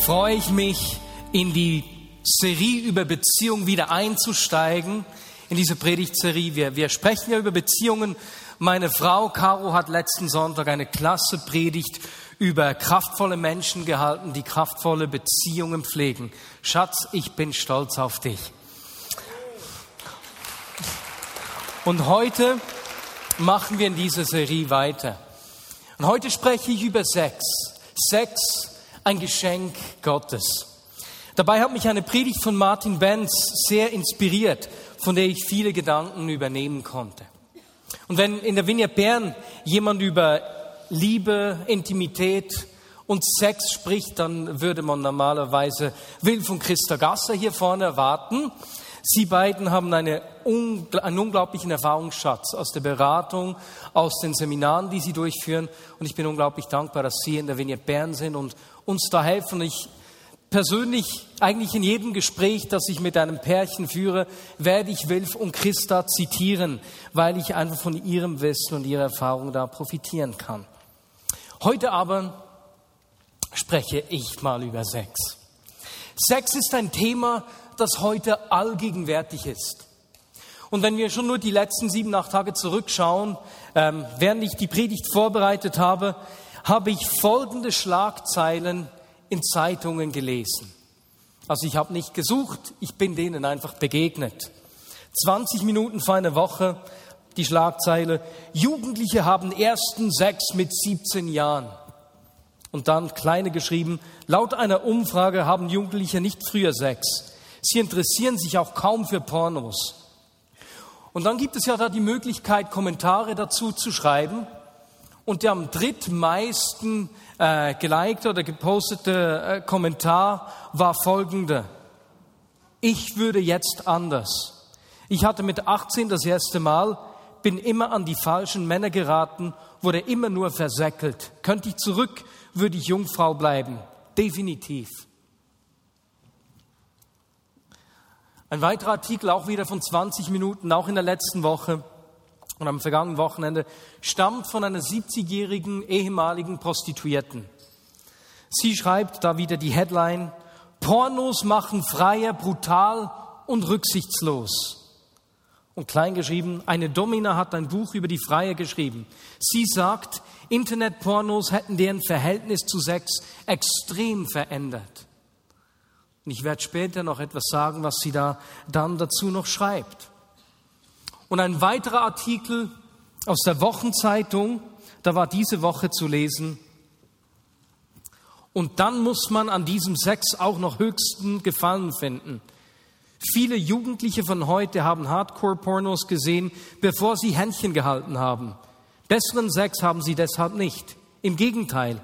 freue ich mich, in die Serie über Beziehungen wieder einzusteigen. In diese Predigtserie. Wir, wir sprechen ja über Beziehungen. Meine Frau Caro hat letzten Sonntag eine klasse Predigt über kraftvolle Menschen gehalten, die kraftvolle Beziehungen pflegen. Schatz, ich bin stolz auf dich. Und heute machen wir in dieser Serie weiter. Und heute spreche ich über Sex. Sex ein Geschenk Gottes. Dabei hat mich eine Predigt von Martin Benz sehr inspiriert, von der ich viele Gedanken übernehmen konnte. Und wenn in der Vineyard Bern jemand über Liebe, Intimität und Sex spricht, dann würde man normalerweise Will von Christa Gasser hier vorne erwarten. Sie beiden haben eine, einen unglaublichen Erfahrungsschatz aus der Beratung, aus den Seminaren, die sie durchführen. Und ich bin unglaublich dankbar, dass Sie in der Vignette Bern sind und uns da helfen. Ich persönlich, eigentlich in jedem Gespräch, das ich mit einem Pärchen führe, werde ich Wilf und Christa zitieren, weil ich einfach von ihrem Wissen und ihrer Erfahrung da profitieren kann. Heute aber spreche ich mal über Sex. Sex ist ein Thema, das heute allgegenwärtig ist. Und wenn wir schon nur die letzten sieben, acht Tage zurückschauen, ähm, während ich die Predigt vorbereitet habe, habe ich folgende Schlagzeilen in Zeitungen gelesen. Also ich habe nicht gesucht, ich bin denen einfach begegnet. 20 Minuten vor einer Woche die Schlagzeile, Jugendliche haben ersten Sex mit 17 Jahren. Und dann kleine geschrieben, laut einer Umfrage haben Jugendliche nicht früher Sex. Sie interessieren sich auch kaum für Pornos. Und dann gibt es ja da die Möglichkeit, Kommentare dazu zu schreiben. Und der am drittmeisten äh, gelikte oder gepostete äh, Kommentar war folgender. Ich würde jetzt anders. Ich hatte mit 18 das erste Mal, bin immer an die falschen Männer geraten, wurde immer nur versäckelt. Könnte ich zurück, würde ich Jungfrau bleiben. Definitiv. Ein weiterer Artikel, auch wieder von 20 Minuten, auch in der letzten Woche und am vergangenen Wochenende, stammt von einer 70-jährigen ehemaligen Prostituierten. Sie schreibt da wieder die Headline, Pornos machen freier, brutal und rücksichtslos. Und kleingeschrieben, eine Domina hat ein Buch über die Freier geschrieben. Sie sagt, Internetpornos hätten deren Verhältnis zu Sex extrem verändert. Und ich werde später noch etwas sagen, was sie da dann dazu noch schreibt. Und ein weiterer Artikel aus der Wochenzeitung, da war diese Woche zu lesen. Und dann muss man an diesem Sex auch noch höchsten Gefallen finden. Viele Jugendliche von heute haben Hardcore-Pornos gesehen, bevor sie Händchen gehalten haben. Besseren Sex haben sie deshalb nicht. Im Gegenteil,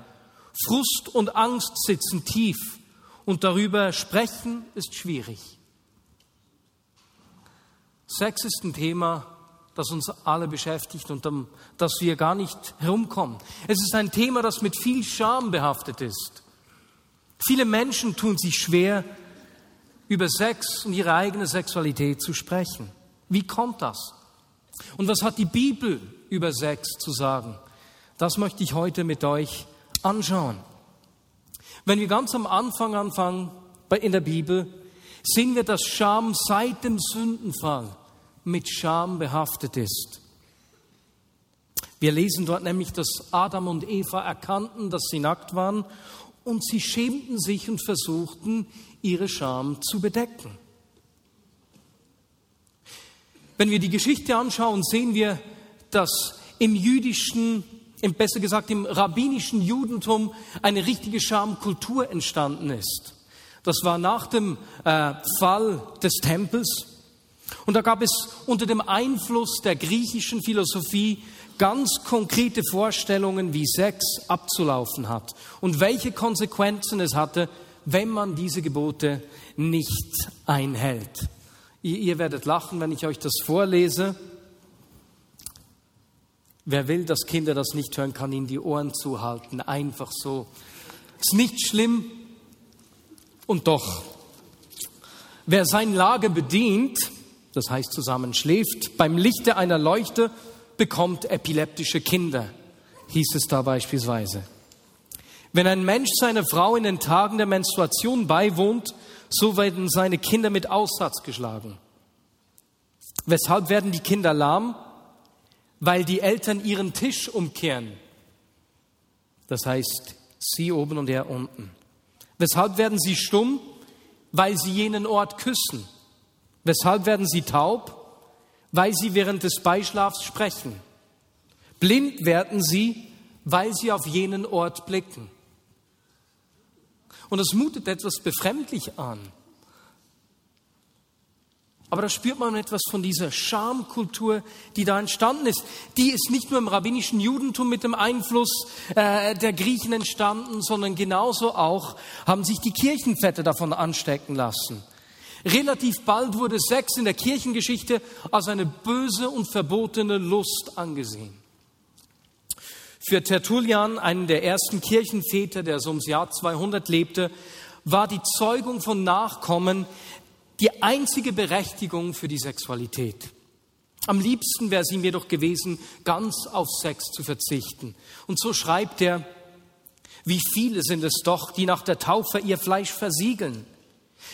Frust und Angst sitzen tief und darüber sprechen ist schwierig. Sex ist ein Thema, das uns alle beschäftigt und um das wir gar nicht herumkommen. Es ist ein Thema, das mit viel Scham behaftet ist. Viele Menschen tun sich schwer, über Sex und ihre eigene Sexualität zu sprechen. Wie kommt das? Und was hat die Bibel über Sex zu sagen? Das möchte ich heute mit euch anschauen. Wenn wir ganz am Anfang anfangen in der Bibel, sehen wir, dass Scham seit dem Sündenfall mit Scham behaftet ist. Wir lesen dort nämlich, dass Adam und Eva erkannten, dass sie nackt waren und sie schämten sich und versuchten, ihre Scham zu bedecken. Wenn wir die Geschichte anschauen, sehen wir, dass im jüdischen im, besser gesagt im rabbinischen Judentum eine richtige Schamkultur entstanden ist. Das war nach dem äh, Fall des Tempels. Und da gab es unter dem Einfluss der griechischen Philosophie ganz konkrete Vorstellungen, wie Sex abzulaufen hat und welche Konsequenzen es hatte, wenn man diese Gebote nicht einhält. Ihr, ihr werdet lachen, wenn ich euch das vorlese. Wer will, dass Kinder das nicht hören, kann ihnen die Ohren zuhalten. Einfach so. Ist nicht schlimm und doch. Wer sein Lager bedient, das heißt zusammenschläft, beim Lichte einer Leuchte bekommt epileptische Kinder, hieß es da beispielsweise. Wenn ein Mensch seiner Frau in den Tagen der Menstruation beiwohnt, so werden seine Kinder mit Aussatz geschlagen. Weshalb werden die Kinder lahm? Weil die Eltern ihren Tisch umkehren. Das heißt, sie oben und er unten. Weshalb werden sie stumm? Weil sie jenen Ort küssen. Weshalb werden sie taub? Weil sie während des Beischlafs sprechen. Blind werden sie, weil sie auf jenen Ort blicken. Und es mutet etwas befremdlich an. Aber da spürt man etwas von dieser Schamkultur, die da entstanden ist. Die ist nicht nur im rabbinischen Judentum mit dem Einfluss äh, der Griechen entstanden, sondern genauso auch haben sich die Kirchenväter davon anstecken lassen. Relativ bald wurde Sex in der Kirchengeschichte als eine böse und verbotene Lust angesehen. Für Tertullian, einen der ersten Kirchenväter, der so ums Jahr 200 lebte, war die Zeugung von Nachkommen die einzige Berechtigung für die Sexualität. Am liebsten wäre es ihm jedoch gewesen, ganz auf Sex zu verzichten. Und so schreibt er, wie viele sind es doch, die nach der Taufe ihr Fleisch versiegeln.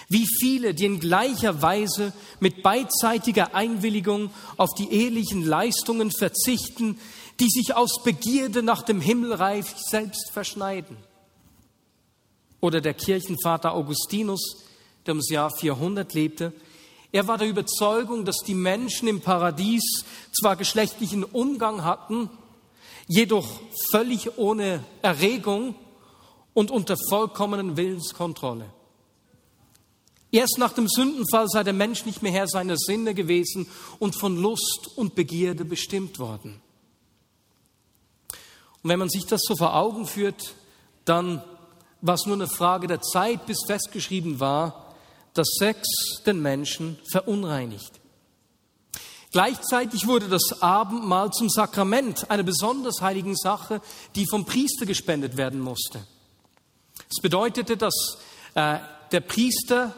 Wie viele, die in gleicher Weise mit beidseitiger Einwilligung auf die ehelichen Leistungen verzichten, die sich aus Begierde nach dem Himmelreich selbst verschneiden. Oder der Kirchenvater Augustinus, der ums Jahr 400 lebte, er war der Überzeugung, dass die Menschen im Paradies zwar geschlechtlichen Umgang hatten, jedoch völlig ohne Erregung und unter vollkommenen Willenskontrolle. Erst nach dem Sündenfall sei der Mensch nicht mehr Herr seiner Sinne gewesen und von Lust und Begierde bestimmt worden. Und wenn man sich das so vor Augen führt, dann war es nur eine Frage der Zeit, bis festgeschrieben war, dass Sex den Menschen verunreinigt. Gleichzeitig wurde das Abendmahl zum Sakrament, einer besonders heiligen Sache, die vom Priester gespendet werden musste. Es bedeutete, dass äh, der Priester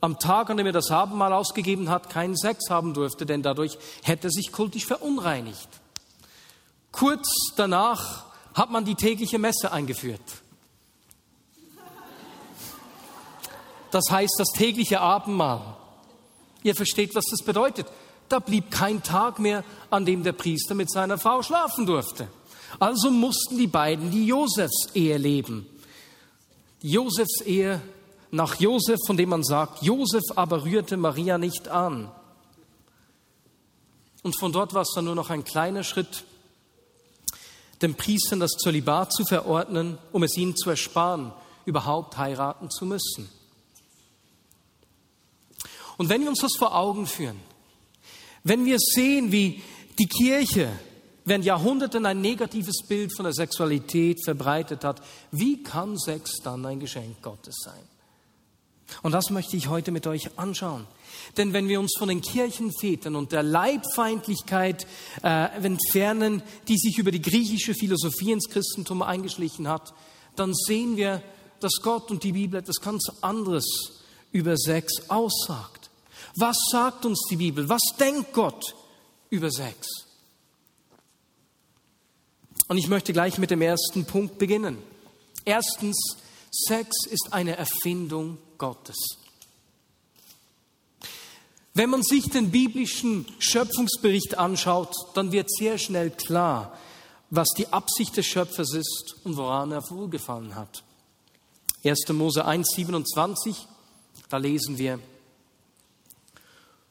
am Tag, an dem er das Abendmahl ausgegeben hat, keinen Sex haben durfte, denn dadurch hätte er sich kultisch verunreinigt. Kurz danach hat man die tägliche Messe eingeführt. Das heißt das tägliche Abendmahl. Ihr versteht, was das bedeutet. Da blieb kein Tag mehr, an dem der Priester mit seiner Frau schlafen durfte. Also mussten die beiden die Josefs-Ehe leben. Die Josefs-Ehe nach Josef, von dem man sagt, Josef aber rührte Maria nicht an. Und von dort war es dann nur noch ein kleiner Schritt den Priestern das Zölibat zu verordnen, um es ihnen zu ersparen, überhaupt heiraten zu müssen. Und wenn wir uns das vor Augen führen, wenn wir sehen, wie die Kirche während Jahrhunderten ein negatives Bild von der Sexualität verbreitet hat, wie kann Sex dann ein Geschenk Gottes sein? Und das möchte ich heute mit euch anschauen. Denn wenn wir uns von den Kirchenvätern und der Leibfeindlichkeit äh, entfernen, die sich über die griechische Philosophie ins Christentum eingeschlichen hat, dann sehen wir, dass Gott und die Bibel etwas ganz anderes über Sex aussagt. Was sagt uns die Bibel? Was denkt Gott über Sex? Und ich möchte gleich mit dem ersten Punkt beginnen. Erstens, Sex ist eine Erfindung Gottes. Wenn man sich den biblischen Schöpfungsbericht anschaut, dann wird sehr schnell klar, was die Absicht des Schöpfers ist und woran er wohlgefallen hat. 1. Mose 1, 27, da lesen wir,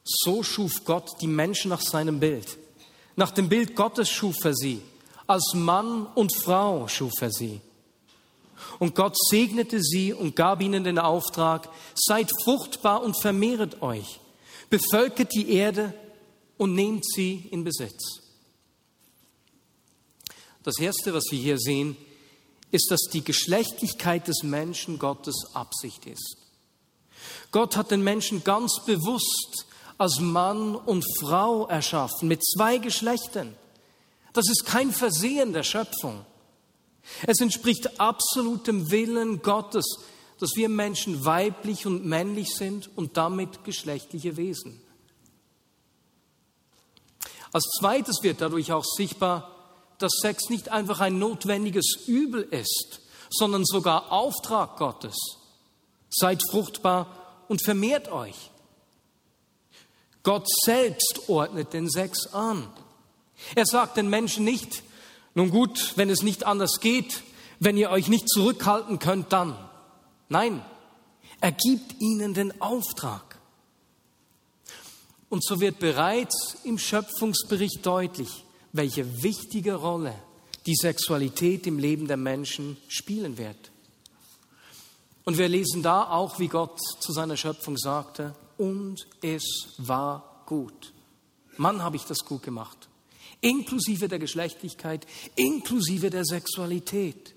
so schuf Gott die Menschen nach seinem Bild. Nach dem Bild Gottes schuf er sie. Als Mann und Frau schuf er sie. Und Gott segnete sie und gab ihnen den Auftrag, seid fruchtbar und vermehret euch, bevölkert die Erde und nehmt sie in Besitz. Das Erste, was wir hier sehen, ist, dass die Geschlechtlichkeit des Menschen Gottes Absicht ist. Gott hat den Menschen ganz bewusst als Mann und Frau erschaffen, mit zwei Geschlechtern. Das ist kein Versehen der Schöpfung. Es entspricht absolutem Willen Gottes, dass wir Menschen weiblich und männlich sind und damit geschlechtliche Wesen. Als zweites wird dadurch auch sichtbar, dass Sex nicht einfach ein notwendiges Übel ist, sondern sogar Auftrag Gottes. Seid fruchtbar und vermehrt euch. Gott selbst ordnet den Sex an. Er sagt den Menschen nicht, nun gut, wenn es nicht anders geht, wenn ihr euch nicht zurückhalten könnt, dann. Nein, er gibt ihnen den Auftrag. Und so wird bereits im Schöpfungsbericht deutlich, welche wichtige Rolle die Sexualität im Leben der Menschen spielen wird. Und wir lesen da auch, wie Gott zu seiner Schöpfung sagte, und es war gut. Mann, habe ich das gut gemacht. Inklusive der Geschlechtlichkeit, inklusive der Sexualität.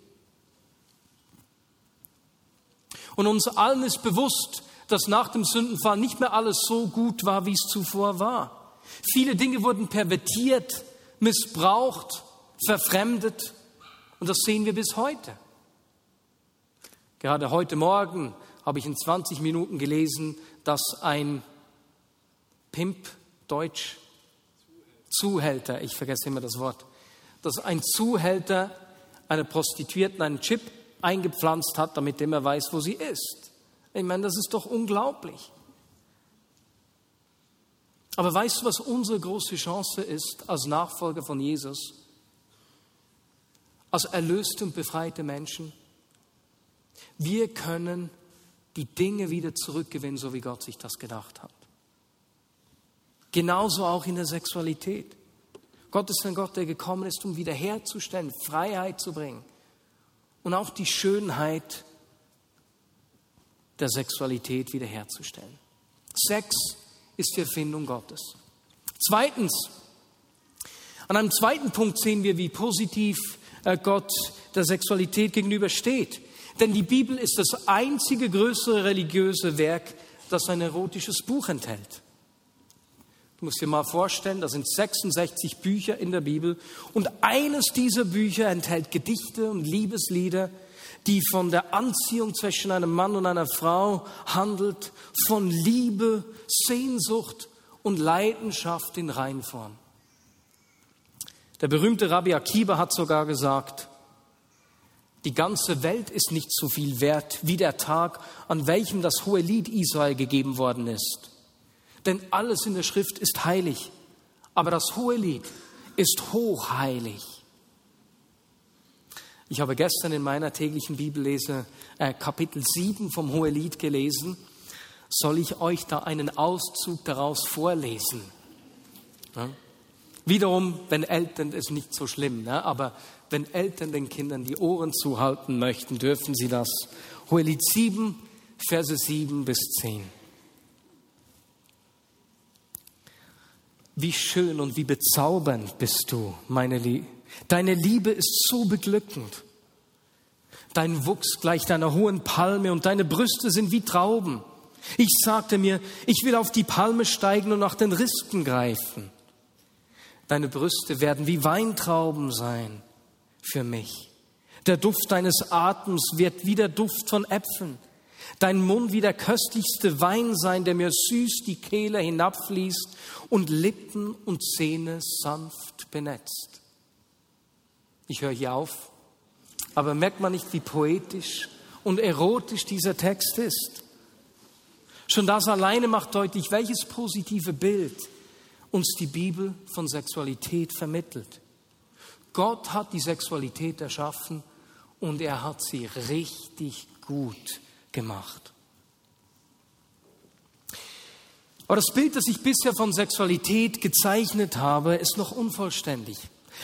Und uns allen ist bewusst, dass nach dem Sündenfall nicht mehr alles so gut war, wie es zuvor war. Viele Dinge wurden pervertiert, missbraucht, verfremdet und das sehen wir bis heute. Gerade heute Morgen habe ich in 20 Minuten gelesen, dass ein Pimp, Deutsch, Zuhälter, ich vergesse immer das Wort, dass ein Zuhälter einer Prostituierten einen Chip eingepflanzt hat, damit er weiß, wo sie ist. Ich meine, das ist doch unglaublich. Aber weißt du, was unsere große Chance ist als Nachfolger von Jesus? Als erlöste und befreite Menschen? Wir können die Dinge wieder zurückgewinnen, so wie Gott sich das gedacht hat. Genauso auch in der Sexualität. Gott ist ein Gott, der gekommen ist, um wiederherzustellen, Freiheit zu bringen und auch die Schönheit der Sexualität wiederherzustellen. Sex ist die Erfindung Gottes. Zweitens, an einem zweiten Punkt sehen wir, wie positiv äh, Gott der Sexualität gegenübersteht. Denn die Bibel ist das einzige größere religiöse Werk, das ein erotisches Buch enthält. Du musst dir mal vorstellen, da sind 66 Bücher in der Bibel und eines dieser Bücher enthält Gedichte und Liebeslieder, die von der Anziehung zwischen einem Mann und einer Frau handelt, von Liebe, Sehnsucht und Leidenschaft in Reinform. Der berühmte Rabbi Akiba hat sogar gesagt, die ganze Welt ist nicht so viel wert wie der Tag, an welchem das hohe Lied Israel gegeben worden ist. Denn alles in der Schrift ist heilig, aber das hohe Lied ist hochheilig. Ich habe gestern in meiner täglichen Bibellese äh, Kapitel 7 vom Hohelied gelesen. Soll ich euch da einen Auszug daraus vorlesen? Ja? Wiederum, wenn Eltern ist nicht so schlimm, ne? aber wenn Eltern den Kindern die Ohren zuhalten möchten, dürfen sie das. Hohelied 7, Verse 7 bis 10. Wie schön und wie bezaubernd bist du, meine Liebe. Deine Liebe ist so beglückend. Dein Wuchs gleicht einer hohen Palme und deine Brüste sind wie Trauben. Ich sagte mir, ich will auf die Palme steigen und nach den Rispen greifen. Deine Brüste werden wie Weintrauben sein für mich. Der Duft deines Atems wird wie der Duft von Äpfeln. Dein Mund wie der köstlichste Wein sein, der mir süß die Kehle hinabfließt und Lippen und Zähne sanft benetzt. Ich höre hier auf, aber merkt man nicht, wie poetisch und erotisch dieser Text ist? Schon das alleine macht deutlich, welches positive Bild uns die Bibel von Sexualität vermittelt. Gott hat die Sexualität erschaffen und er hat sie richtig gut gemacht. Aber das Bild, das ich bisher von Sexualität gezeichnet habe, ist noch unvollständig.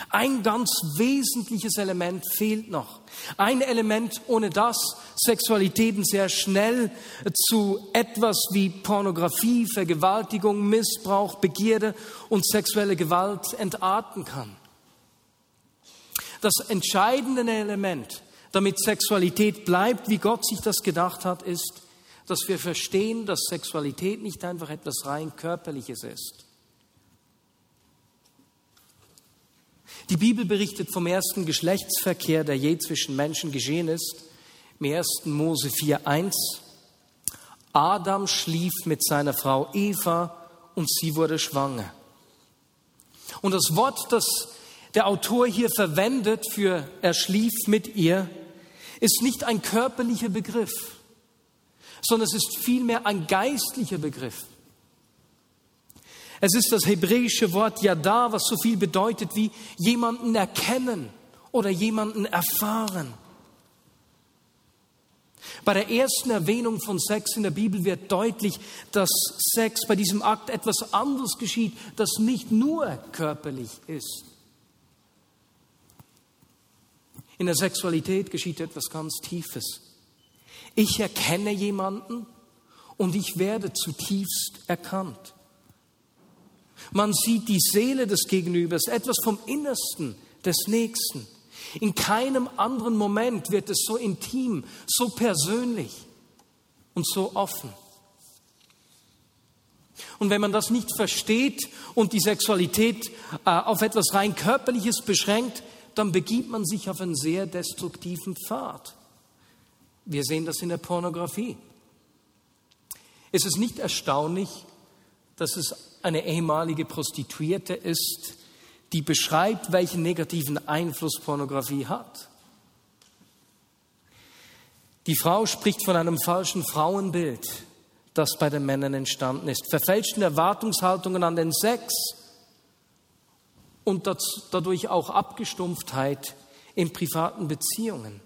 Ein ganz wesentliches Element fehlt noch. Ein Element, ohne das Sexualitäten sehr schnell zu etwas wie Pornografie, Vergewaltigung, Missbrauch, Begierde und sexuelle Gewalt entarten kann. Das entscheidende Element, damit Sexualität bleibt, wie Gott sich das gedacht hat, ist, dass wir verstehen, dass Sexualität nicht einfach etwas rein körperliches ist. Die Bibel berichtet vom ersten Geschlechtsverkehr, der je zwischen Menschen geschehen ist, im 1. Mose 4.1. Adam schlief mit seiner Frau Eva und sie wurde schwanger. Und das Wort, das der Autor hier verwendet für er schlief mit ihr, ist nicht ein körperlicher Begriff, sondern es ist vielmehr ein geistlicher Begriff. Es ist das hebräische Wort Yada, was so viel bedeutet wie jemanden erkennen oder jemanden erfahren. Bei der ersten Erwähnung von Sex in der Bibel wird deutlich, dass Sex bei diesem Akt etwas anderes geschieht, das nicht nur körperlich ist. In der Sexualität geschieht etwas ganz Tiefes. Ich erkenne jemanden und ich werde zutiefst erkannt. Man sieht die Seele des Gegenübers, etwas vom Innersten des Nächsten. In keinem anderen Moment wird es so intim, so persönlich und so offen. Und wenn man das nicht versteht und die Sexualität äh, auf etwas rein körperliches beschränkt, dann begibt man sich auf einen sehr destruktiven Pfad. Wir sehen das in der Pornografie. Es ist nicht erstaunlich, dass es eine ehemalige Prostituierte ist, die beschreibt, welchen negativen Einfluss Pornografie hat. Die Frau spricht von einem falschen Frauenbild, das bei den Männern entstanden ist, verfälschten Erwartungshaltungen an den Sex, und dadurch auch Abgestumpftheit in privaten Beziehungen.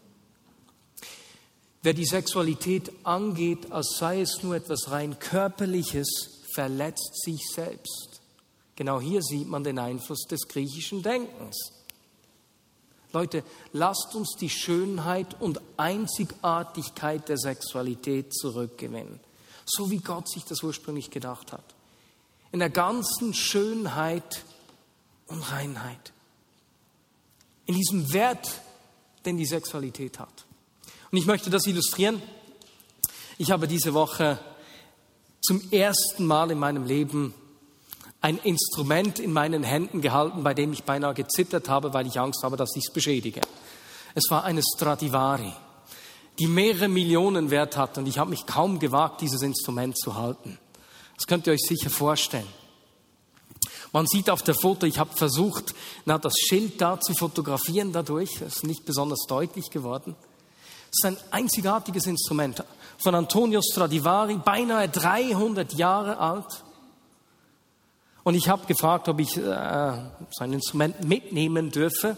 Wer die Sexualität angeht, als sei es nur etwas rein körperliches, verletzt sich selbst. Genau hier sieht man den Einfluss des griechischen Denkens. Leute, lasst uns die Schönheit und Einzigartigkeit der Sexualität zurückgewinnen, so wie Gott sich das ursprünglich gedacht hat. In der ganzen Schönheit und Reinheit. In diesem Wert, den die Sexualität hat. Und ich möchte das illustrieren. Ich habe diese Woche zum ersten Mal in meinem Leben ein Instrument in meinen Händen gehalten, bei dem ich beinahe gezittert habe, weil ich Angst habe, dass ich es beschädige. Es war eine Stradivari, die mehrere Millionen Wert hat und ich habe mich kaum gewagt, dieses Instrument zu halten. Das könnt ihr euch sicher vorstellen. Man sieht auf der Foto, ich habe versucht, na, das Schild da zu fotografieren dadurch. Das ist nicht besonders deutlich geworden. Es ist ein einzigartiges Instrument von Antonio Stradivari, beinahe 300 Jahre alt. Und ich habe gefragt, ob ich äh, sein Instrument mitnehmen dürfe.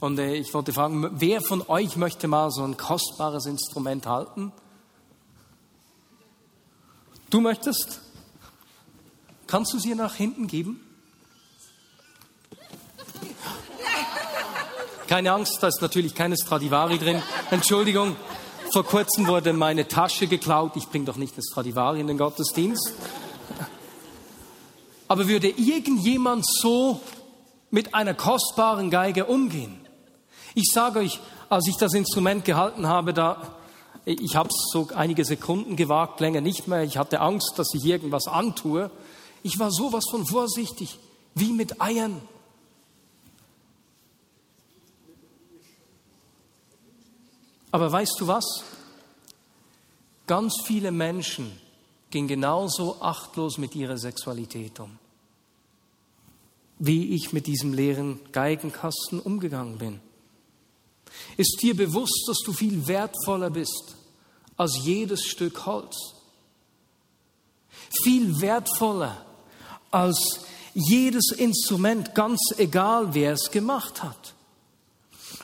Und äh, ich wollte fragen, wer von euch möchte mal so ein kostbares Instrument halten? Du möchtest? Kannst du sie nach hinten geben? Keine Angst, da ist natürlich keine Stradivari drin. Entschuldigung, vor kurzem wurde meine Tasche geklaut. Ich bringe doch nicht eine Stradivari in den Gottesdienst. Aber würde irgendjemand so mit einer kostbaren Geige umgehen? Ich sage euch, als ich das Instrument gehalten habe, da ich habe es so einige Sekunden gewagt, länger nicht mehr. Ich hatte Angst, dass ich irgendwas antue. Ich war sowas von vorsichtig, wie mit Eiern. Aber weißt du was? Ganz viele Menschen gehen genauso achtlos mit ihrer Sexualität um, wie ich mit diesem leeren Geigenkasten umgegangen bin. Ist dir bewusst, dass du viel wertvoller bist als jedes Stück Holz? Viel wertvoller als jedes Instrument, ganz egal, wer es gemacht hat.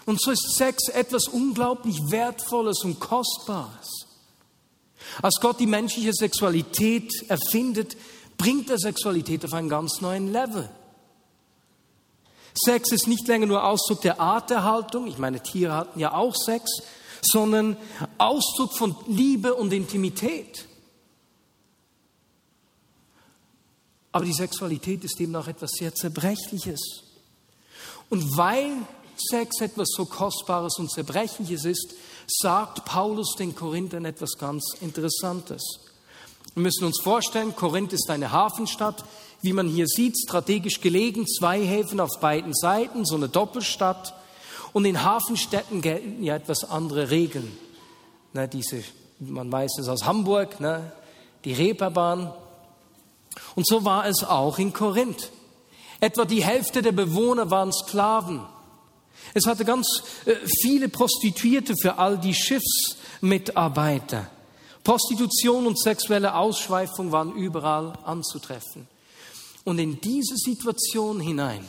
Und so ist Sex etwas unglaublich Wertvolles und Kostbares. Als Gott die menschliche Sexualität erfindet, bringt er Sexualität auf einen ganz neuen Level. Sex ist nicht länger nur Ausdruck der Arterhaltung, ich meine, Tiere hatten ja auch Sex, sondern Ausdruck von Liebe und Intimität. Aber die Sexualität ist eben auch etwas sehr Zerbrechliches. Und weil Sex etwas so Kostbares und Zerbrechliches ist, sagt Paulus den Korinthern etwas ganz Interessantes. Wir müssen uns vorstellen, Korinth ist eine Hafenstadt, wie man hier sieht, strategisch gelegen, zwei Häfen auf beiden Seiten, so eine Doppelstadt. Und in Hafenstädten gelten ja etwas andere Regeln. Ne, diese, man weiß es aus Hamburg, ne, die Reeperbahn. Und so war es auch in Korinth. Etwa die Hälfte der Bewohner waren Sklaven. Es hatte ganz äh, viele Prostituierte für all die Schiffsmitarbeiter. Prostitution und sexuelle Ausschweifung waren überall anzutreffen. Und in diese Situation hinein,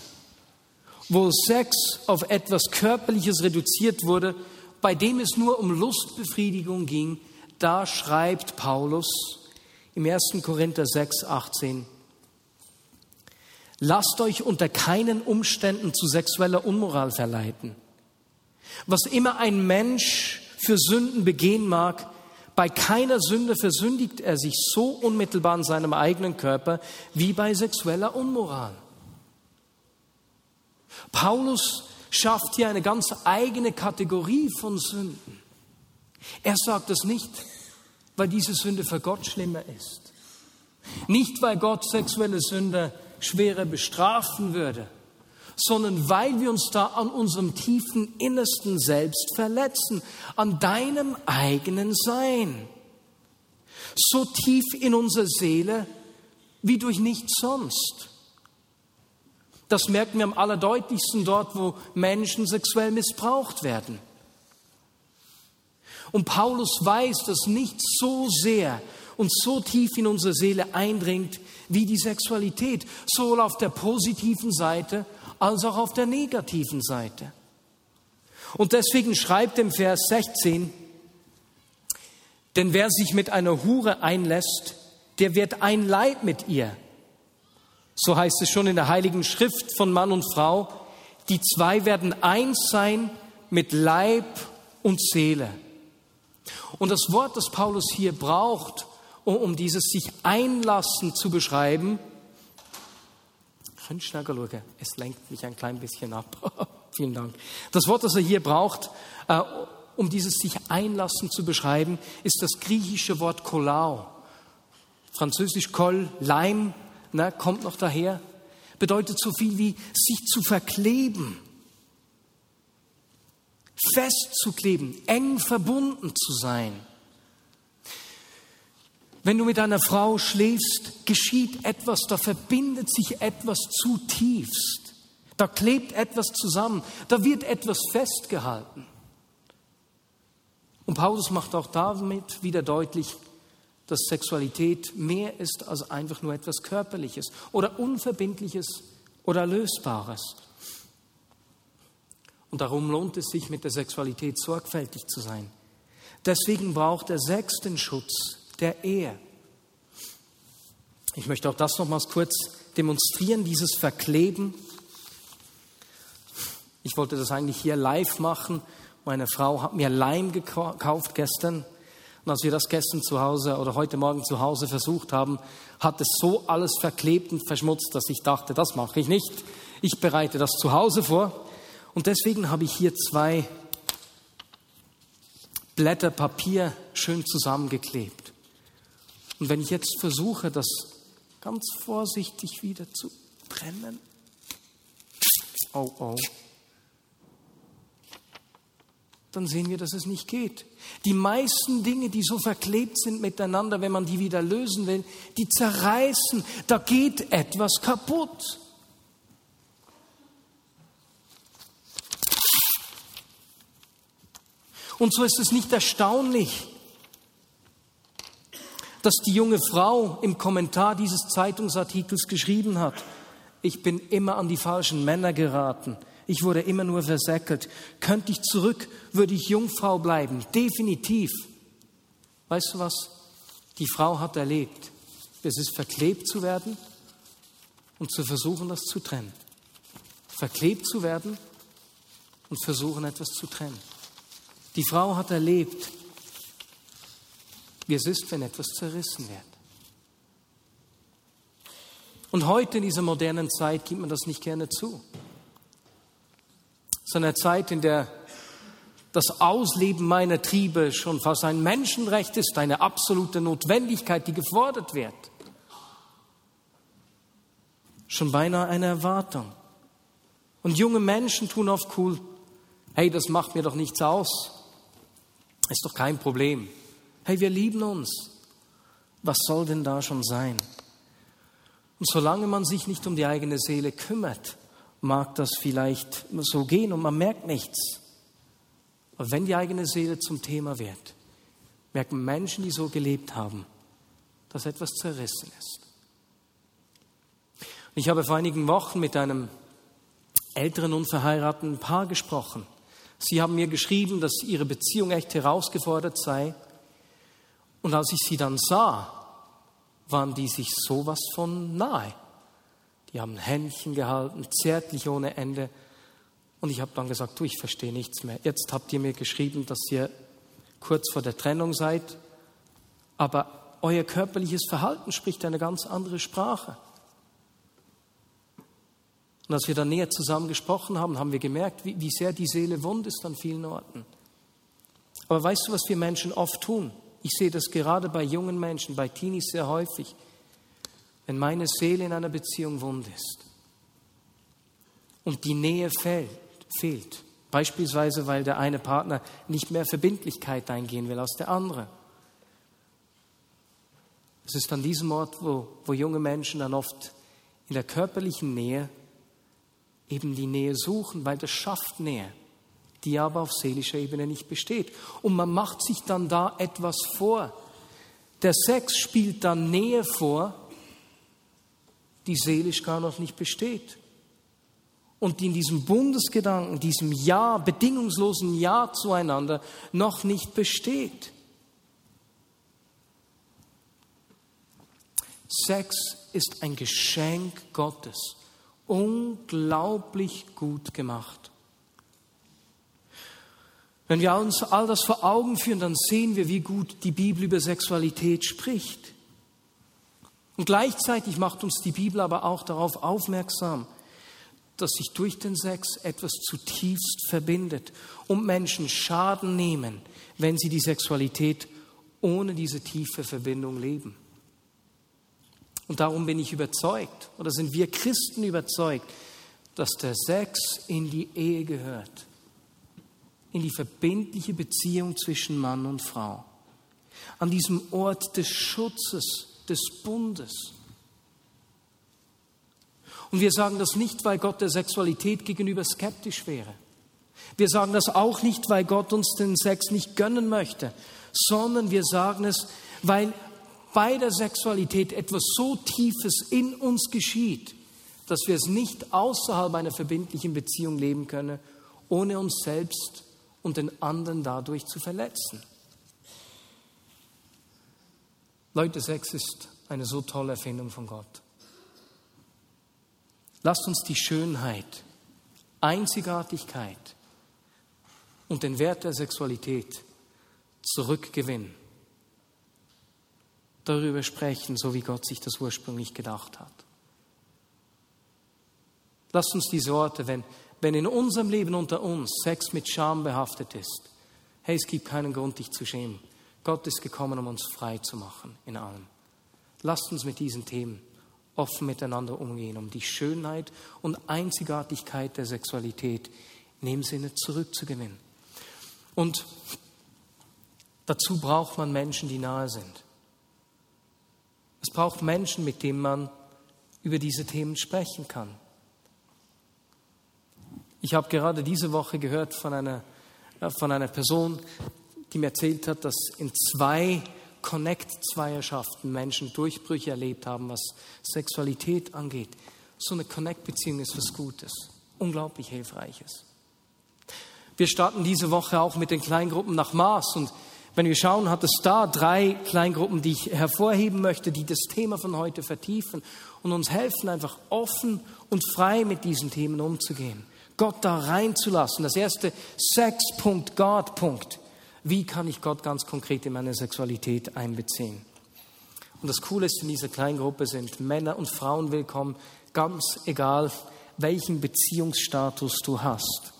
wo Sex auf etwas Körperliches reduziert wurde, bei dem es nur um Lustbefriedigung ging, da schreibt Paulus im 1. Korinther 6, 18, Lasst euch unter keinen Umständen zu sexueller Unmoral verleiten. Was immer ein Mensch für Sünden begehen mag, bei keiner Sünde versündigt er sich so unmittelbar in seinem eigenen Körper wie bei sexueller Unmoral. Paulus schafft hier eine ganz eigene Kategorie von Sünden. Er sagt es nicht, weil diese Sünde für Gott schlimmer ist. Nicht, weil Gott sexuelle Sünde schwerer bestrafen würde, sondern weil wir uns da an unserem tiefen Innersten selbst verletzen, an deinem eigenen Sein. So tief in unserer Seele wie durch nichts sonst. Das merken wir am allerdeutlichsten dort, wo Menschen sexuell missbraucht werden. Und Paulus weiß, dass nichts so sehr und so tief in unsere Seele eindringt wie die Sexualität, sowohl auf der positiven Seite als auch auf der negativen Seite. Und deswegen schreibt im Vers 16, denn wer sich mit einer Hure einlässt, der wird ein Leib mit ihr. So heißt es schon in der Heiligen Schrift von Mann und Frau, die zwei werden eins sein mit Leib und Seele. Und das Wort, das Paulus hier braucht, um dieses sich einlassen zu beschreiben, es lenkt mich ein klein bisschen ab. Vielen Dank. Das Wort, das er hier braucht, äh, um dieses sich einlassen zu beschreiben, ist das griechische Wort kolau. Französisch kol, Leim, ne, kommt noch daher, bedeutet so viel wie sich zu verkleben, festzukleben, eng verbunden zu sein. Wenn du mit einer Frau schläfst, geschieht etwas, da verbindet sich etwas zutiefst. Da klebt etwas zusammen, da wird etwas festgehalten. Und Paulus macht auch damit wieder deutlich, dass Sexualität mehr ist als einfach nur etwas Körperliches oder Unverbindliches oder Lösbares. Und darum lohnt es sich, mit der Sexualität sorgfältig zu sein. Deswegen braucht er sechsten Schutz, der Ehe. Ich möchte auch das nochmals kurz demonstrieren, dieses Verkleben. Ich wollte das eigentlich hier live machen. Meine Frau hat mir Leim gekauft gestern. Und als wir das gestern zu Hause oder heute Morgen zu Hause versucht haben, hat es so alles verklebt und verschmutzt, dass ich dachte, das mache ich nicht. Ich bereite das zu Hause vor. Und deswegen habe ich hier zwei Blätter Papier schön zusammengeklebt. Und wenn ich jetzt versuche, das ganz vorsichtig wieder zu trennen, oh oh, dann sehen wir, dass es nicht geht. Die meisten Dinge, die so verklebt sind miteinander, wenn man die wieder lösen will, die zerreißen, da geht etwas kaputt. Und so ist es nicht erstaunlich, dass die junge Frau im Kommentar dieses Zeitungsartikels geschrieben hat. Ich bin immer an die falschen Männer geraten. Ich wurde immer nur versäckelt. Könnte ich zurück, würde ich Jungfrau bleiben. Definitiv. Weißt du was? Die Frau hat erlebt, es ist verklebt zu werden und zu versuchen, das zu trennen. Verklebt zu werden und versuchen, etwas zu trennen. Die Frau hat erlebt, wie es ist, wenn etwas zerrissen wird. Und heute in dieser modernen Zeit gibt man das nicht gerne zu. Es ist eine Zeit, in der das Ausleben meiner Triebe schon fast ein Menschenrecht ist, eine absolute Notwendigkeit, die gefordert wird. Schon beinahe eine Erwartung. Und junge Menschen tun oft cool, hey, das macht mir doch nichts aus. Ist doch kein Problem. Hey, wir lieben uns. Was soll denn da schon sein? Und solange man sich nicht um die eigene Seele kümmert, mag das vielleicht so gehen und man merkt nichts. Aber wenn die eigene Seele zum Thema wird, merken Menschen, die so gelebt haben, dass etwas zerrissen ist. Ich habe vor einigen Wochen mit einem älteren unverheirateten Paar gesprochen. Sie haben mir geschrieben, dass ihre Beziehung echt herausgefordert sei. Und als ich sie dann sah, waren die sich sowas von nahe. Die haben Händchen gehalten, zärtlich ohne Ende. Und ich habe dann gesagt, du, ich verstehe nichts mehr. Jetzt habt ihr mir geschrieben, dass ihr kurz vor der Trennung seid, aber euer körperliches Verhalten spricht eine ganz andere Sprache. Und als wir dann näher zusammen gesprochen haben, haben wir gemerkt, wie, wie sehr die Seele wund ist an vielen Orten. Aber weißt du, was wir Menschen oft tun? Ich sehe das gerade bei jungen Menschen, bei Teenies sehr häufig. Wenn meine Seele in einer Beziehung wund ist und die Nähe fällt, fehlt. Beispielsweise, weil der eine Partner nicht mehr Verbindlichkeit eingehen will als der andere. Es ist an diesem Ort, wo, wo junge Menschen dann oft in der körperlichen Nähe eben die Nähe suchen, weil das schafft Nähe, die aber auf seelischer Ebene nicht besteht. Und man macht sich dann da etwas vor. Der Sex spielt dann Nähe vor, die seelisch gar noch nicht besteht und die in diesem Bundesgedanken, diesem Ja, bedingungslosen Ja zueinander noch nicht besteht. Sex ist ein Geschenk Gottes, unglaublich gut gemacht. Wenn wir uns all das vor Augen führen, dann sehen wir, wie gut die Bibel über Sexualität spricht. Und gleichzeitig macht uns die Bibel aber auch darauf aufmerksam, dass sich durch den Sex etwas zutiefst verbindet und Menschen Schaden nehmen, wenn sie die Sexualität ohne diese tiefe Verbindung leben. Und darum bin ich überzeugt, oder sind wir Christen überzeugt, dass der Sex in die Ehe gehört, in die verbindliche Beziehung zwischen Mann und Frau, an diesem Ort des Schutzes, des Bundes. Und wir sagen das nicht, weil Gott der Sexualität gegenüber skeptisch wäre. Wir sagen das auch nicht, weil Gott uns den Sex nicht gönnen möchte, sondern wir sagen es, weil bei der Sexualität etwas so Tiefes in uns geschieht, dass wir es nicht außerhalb einer verbindlichen Beziehung leben können, ohne uns selbst und den anderen dadurch zu verletzen. Leute, Sex ist eine so tolle Erfindung von Gott. Lasst uns die Schönheit, Einzigartigkeit und den Wert der Sexualität zurückgewinnen. Darüber sprechen, so wie Gott sich das ursprünglich gedacht hat. Lasst uns diese Worte, wenn, wenn in unserem Leben unter uns Sex mit Scham behaftet ist, hey, es gibt keinen Grund, dich zu schämen. Gott ist gekommen, um uns frei zu machen in allem. Lasst uns mit diesen Themen offen miteinander umgehen, um die Schönheit und Einzigartigkeit der Sexualität in dem Sinne zurückzugewinnen. Und dazu braucht man Menschen, die nahe sind. Es braucht Menschen, mit denen man über diese Themen sprechen kann. Ich habe gerade diese Woche gehört von einer, äh, von einer Person, die mir erzählt hat, dass in zwei Connect-Zweierschaften Menschen Durchbrüche erlebt haben, was Sexualität angeht. So eine Connect-Beziehung ist was Gutes, unglaublich Hilfreiches. Wir starten diese Woche auch mit den Kleingruppen nach Maß und wenn wir schauen, hat es da drei Kleingruppen, die ich hervorheben möchte, die das Thema von heute vertiefen und uns helfen, einfach offen und frei mit diesen Themen umzugehen. Gott da reinzulassen. Das erste Sex.God. Wie kann ich Gott ganz konkret in meine Sexualität einbeziehen? Und das Coole ist, in dieser kleinen Gruppe sind Männer und Frauen willkommen, ganz egal, welchen Beziehungsstatus du hast.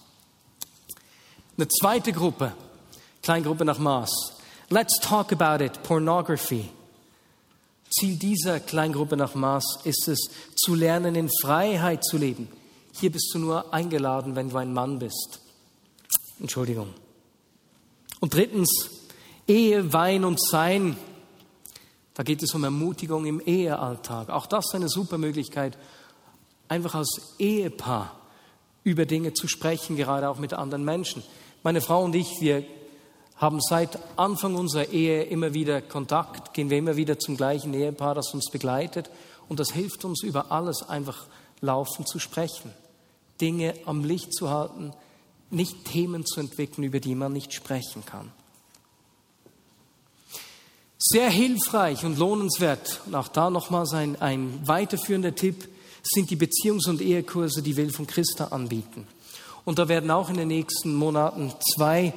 Eine zweite Gruppe, Kleingruppe nach Maß. Let's talk about it, Pornography. Ziel dieser Kleingruppe nach Maß ist es, zu lernen, in Freiheit zu leben. Hier bist du nur eingeladen, wenn du ein Mann bist. Entschuldigung. Und drittens, Ehe, Wein und Sein. Da geht es um Ermutigung im Ehealltag. Auch das ist eine super Möglichkeit, einfach als Ehepaar über Dinge zu sprechen, gerade auch mit anderen Menschen. Meine Frau und ich, wir haben seit Anfang unserer Ehe immer wieder Kontakt, gehen wir immer wieder zum gleichen Ehepaar, das uns begleitet. Und das hilft uns, über alles einfach laufen zu sprechen, Dinge am Licht zu halten, nicht Themen zu entwickeln, über die man nicht sprechen kann. Sehr hilfreich und lohnenswert, und auch da nochmals ein, ein weiterführender Tipp, sind die Beziehungs- und Ehekurse, die Will von Christa anbieten. Und da werden auch in den nächsten Monaten zwei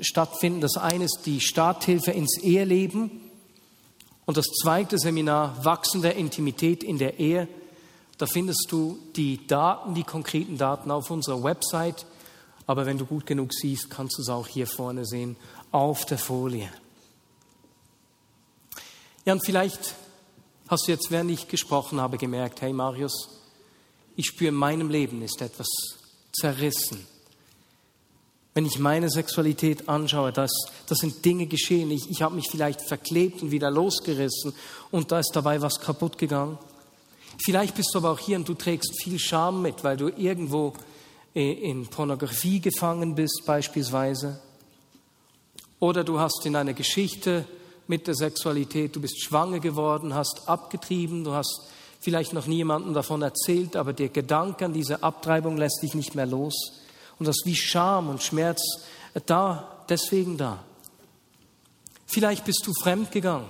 stattfinden. Das eine ist die Starthilfe ins Eheleben und das zweite Seminar Wachsen der Intimität in der Ehe. Da findest du die Daten, die konkreten Daten auf unserer Website. Aber wenn du gut genug siehst, kannst du es auch hier vorne sehen auf der Folie. Ja, und vielleicht hast du jetzt, während ich gesprochen habe, gemerkt, hey Marius, ich spüre in meinem Leben ist etwas zerrissen. Wenn ich meine Sexualität anschaue, das, das sind Dinge geschehen. Ich, ich habe mich vielleicht verklebt und wieder losgerissen und da ist dabei was kaputt gegangen. Vielleicht bist du aber auch hier und du trägst viel Scham mit, weil du irgendwo äh, in Pornografie gefangen bist beispielsweise. Oder du hast in einer Geschichte mit der Sexualität, du bist schwanger geworden, hast abgetrieben, du hast vielleicht noch niemandem davon erzählt, aber der Gedanke an diese Abtreibung lässt dich nicht mehr los. Und das ist wie Scham und Schmerz da, deswegen da. Vielleicht bist du fremd gegangen.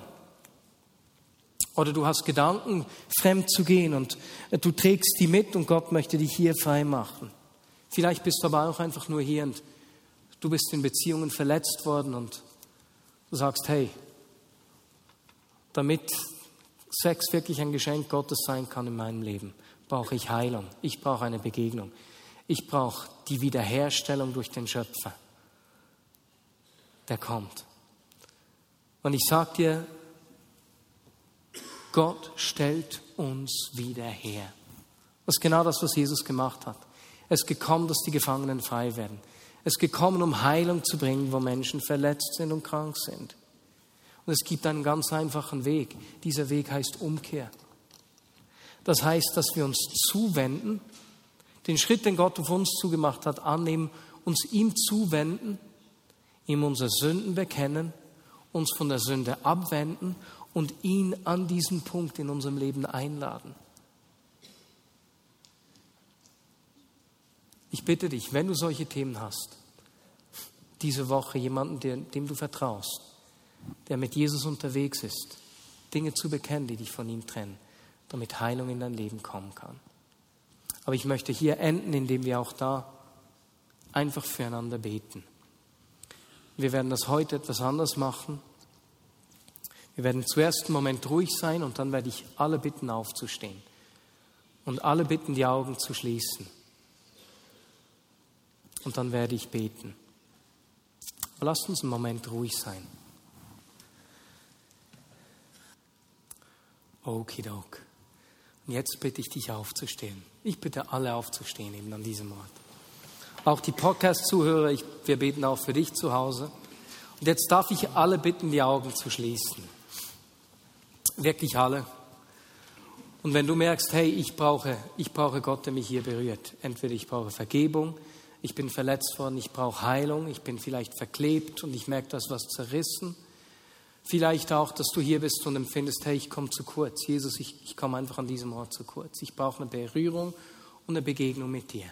Oder du hast Gedanken, fremd zu gehen und du trägst die mit und Gott möchte dich hier frei machen. Vielleicht bist du aber auch einfach nur hier und du bist in Beziehungen verletzt worden und du sagst, hey, damit Sex wirklich ein Geschenk Gottes sein kann in meinem Leben, brauche ich Heilung. Ich brauche eine Begegnung. Ich brauche die Wiederherstellung durch den Schöpfer. Der kommt. Und ich sage dir, Gott stellt uns wieder her. Das ist genau das, was Jesus gemacht hat. Es ist gekommen, dass die Gefangenen frei werden. Es ist gekommen, um Heilung zu bringen, wo Menschen verletzt sind und krank sind. Und es gibt einen ganz einfachen Weg. Dieser Weg heißt Umkehr. Das heißt, dass wir uns zuwenden, den Schritt, den Gott auf uns zugemacht hat, annehmen, uns ihm zuwenden, ihm unsere Sünden bekennen, uns von der Sünde abwenden und ihn an diesen Punkt in unserem Leben einladen. Ich bitte dich, wenn du solche Themen hast, diese Woche jemanden, dem du vertraust, der mit Jesus unterwegs ist, Dinge zu bekennen, die dich von ihm trennen, damit Heilung in dein Leben kommen kann. Aber ich möchte hier enden, indem wir auch da einfach füreinander beten. Wir werden das heute etwas anders machen. Wir werden zuerst einen Moment ruhig sein und dann werde ich alle bitten, aufzustehen. Und alle bitten, die Augen zu schließen. Und dann werde ich beten. Lasst uns einen Moment ruhig sein. Okidok. Und jetzt bitte ich dich aufzustehen. Ich bitte alle aufzustehen eben an diesem Ort. Auch die Podcast-Zuhörer, wir beten auch für dich zu Hause. Und jetzt darf ich alle bitten, die Augen zu schließen. Wirklich alle. Und wenn du merkst, hey, ich brauche, ich brauche Gott, der mich hier berührt. Entweder ich brauche Vergebung, ich bin verletzt worden, ich brauche Heilung, ich bin vielleicht verklebt und ich merke, da ist was zerrissen. Vielleicht auch, dass du hier bist und empfindest, hey, ich komme zu kurz. Jesus, ich, ich komme einfach an diesem Ort zu kurz. Ich brauche eine Berührung und eine Begegnung mit dir.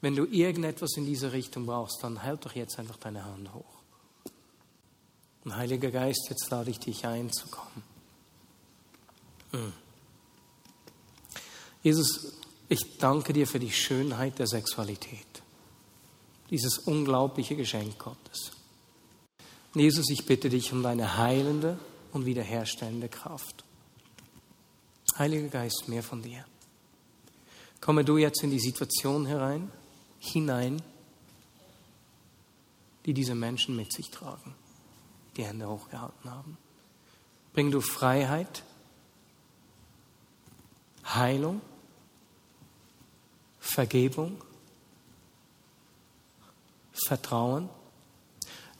Wenn du irgendetwas in diese Richtung brauchst, dann halt doch jetzt einfach deine Hand hoch. Und Heiliger Geist, jetzt lade ich dich ein zu kommen. Hm. Jesus, ich danke dir für die Schönheit der Sexualität. Dieses unglaubliche Geschenk Gottes. Jesus, ich bitte dich um deine heilende und wiederherstellende Kraft. Heiliger Geist, mehr von dir. Komme du jetzt in die Situation herein, hinein die diese Menschen mit sich tragen, die Hände hochgehalten haben. Bring du Freiheit, Heilung, Vergebung, Vertrauen.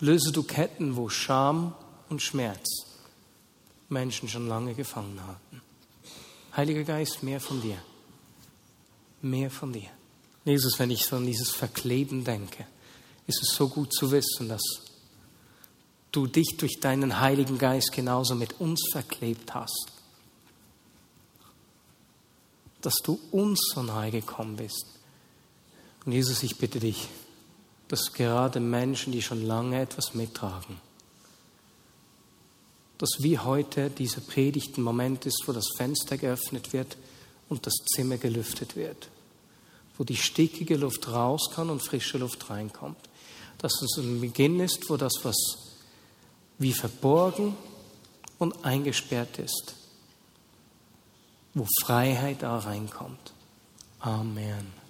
Löse du Ketten, wo Scham und Schmerz Menschen schon lange gefangen halten. Heiliger Geist, mehr von dir. Mehr von dir. Jesus, wenn ich so an dieses Verkleben denke, ist es so gut zu wissen, dass du dich durch deinen Heiligen Geist genauso mit uns verklebt hast. Dass du uns so nahe gekommen bist. Und Jesus, ich bitte dich, dass gerade Menschen, die schon lange etwas mittragen, dass wie heute dieser Predigt ein Moment ist, wo das Fenster geöffnet wird und das Zimmer gelüftet wird, wo die stickige Luft raus kann und frische Luft reinkommt. Dass es ein Beginn ist, wo das, was wie verborgen und eingesperrt ist, wo Freiheit da reinkommt. Amen.